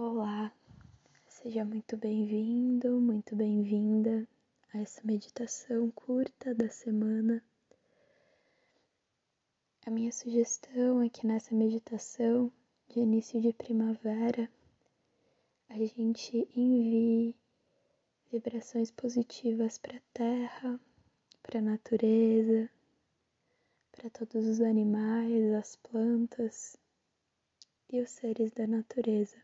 Olá, seja muito bem-vindo, muito bem-vinda a essa meditação curta da semana. A minha sugestão é que nessa meditação de início de primavera a gente envie vibrações positivas para a terra, para a natureza, para todos os animais, as plantas e os seres da natureza.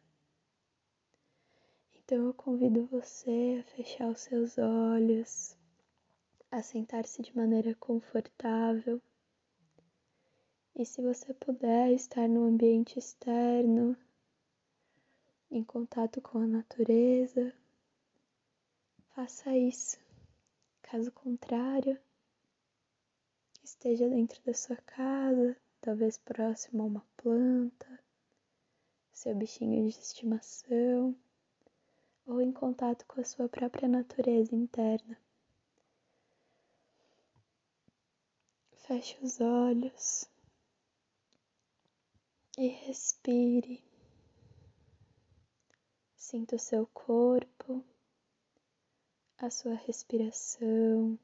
Então eu convido você a fechar os seus olhos, a sentar-se de maneira confortável. E se você puder estar no ambiente externo, em contato com a natureza, faça isso. Caso contrário, esteja dentro da sua casa, talvez próximo a uma planta, seu bichinho de estimação, ou em contato com a sua própria natureza interna. Feche os olhos e respire. Sinta o seu corpo, a sua respiração.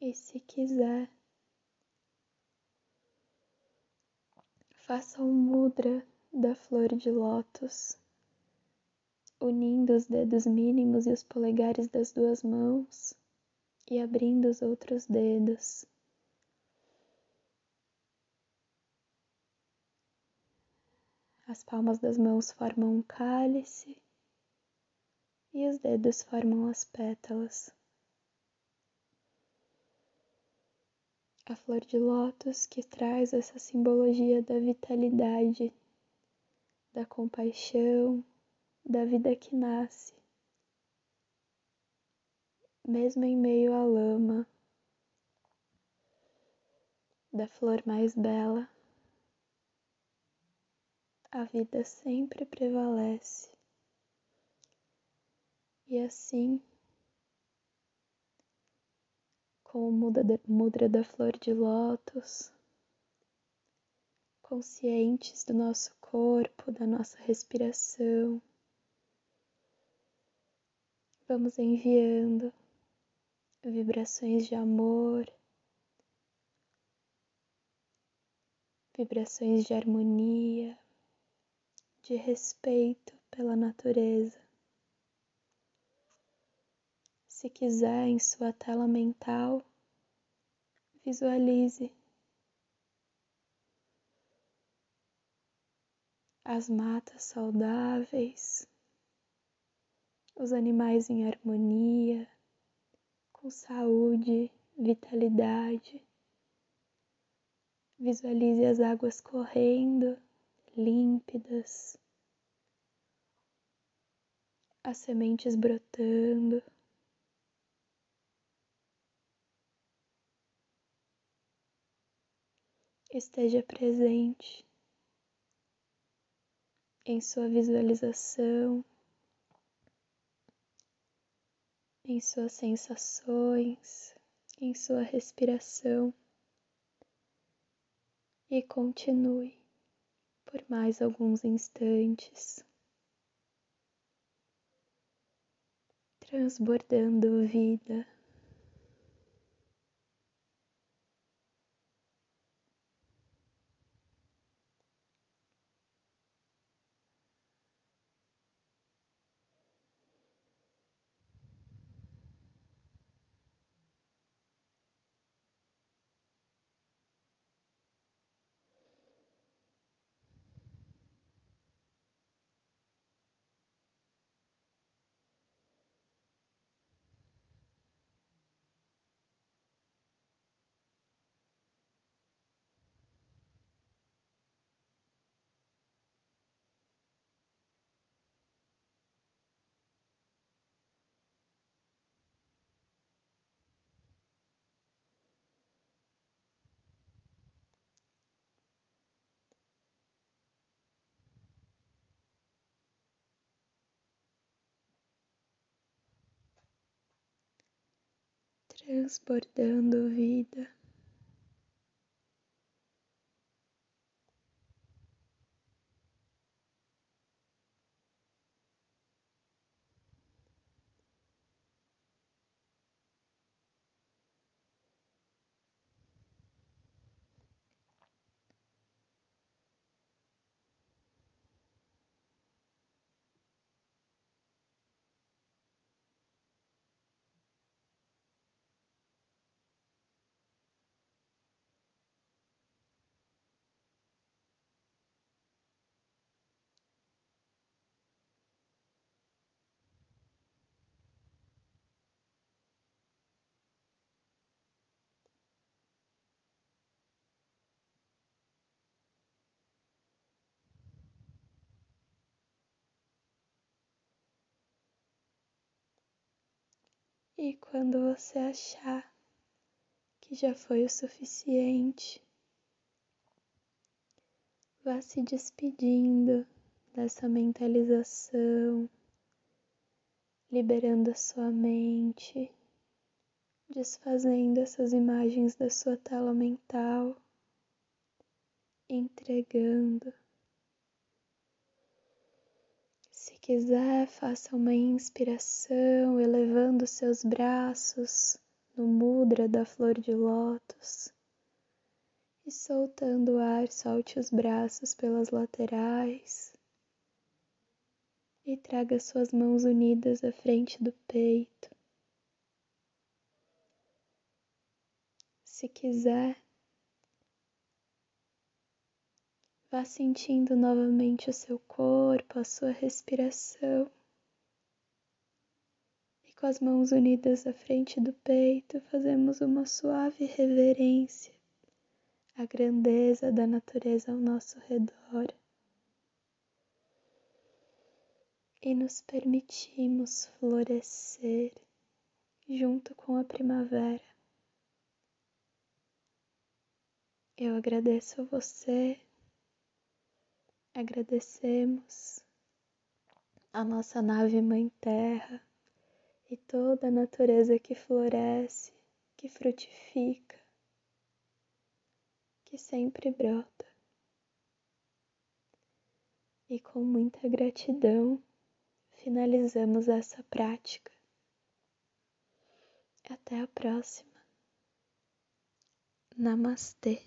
E se quiser, faça um mudra da flor de lótus, unindo os dedos mínimos e os polegares das duas mãos e abrindo os outros dedos. As palmas das mãos formam um cálice e os dedos formam as pétalas. A flor de lótus que traz essa simbologia da vitalidade, da compaixão, da vida que nasce, mesmo em meio à lama, da flor mais bela, a vida sempre prevalece. E assim com mudra da flor de lótus, conscientes do nosso corpo, da nossa respiração. Vamos enviando vibrações de amor, vibrações de harmonia, de respeito pela natureza. Se quiser, em sua tela mental, visualize as matas saudáveis, os animais em harmonia, com saúde, vitalidade. Visualize as águas correndo, límpidas, as sementes brotando. Esteja presente em sua visualização, em suas sensações, em sua respiração e continue por mais alguns instantes, transbordando vida. Transbordando vida. E quando você achar que já foi o suficiente, vá se despedindo dessa mentalização, liberando a sua mente, desfazendo essas imagens da sua tela mental, entregando. Quiser, faça uma inspiração, elevando seus braços no mudra da flor de lótus. E soltando o ar, solte os braços pelas laterais. E traga suas mãos unidas à frente do peito. Se quiser, Vá sentindo novamente o seu corpo, a sua respiração. Com as mãos unidas à frente do peito, fazemos uma suave reverência à grandeza da natureza ao nosso redor. E nos permitimos florescer junto com a primavera. Eu agradeço a você Agradecemos a nossa nave Mãe Terra e toda a natureza que floresce, que frutifica, que sempre brota. E com muita gratidão finalizamos essa prática. Até a próxima. Namastê.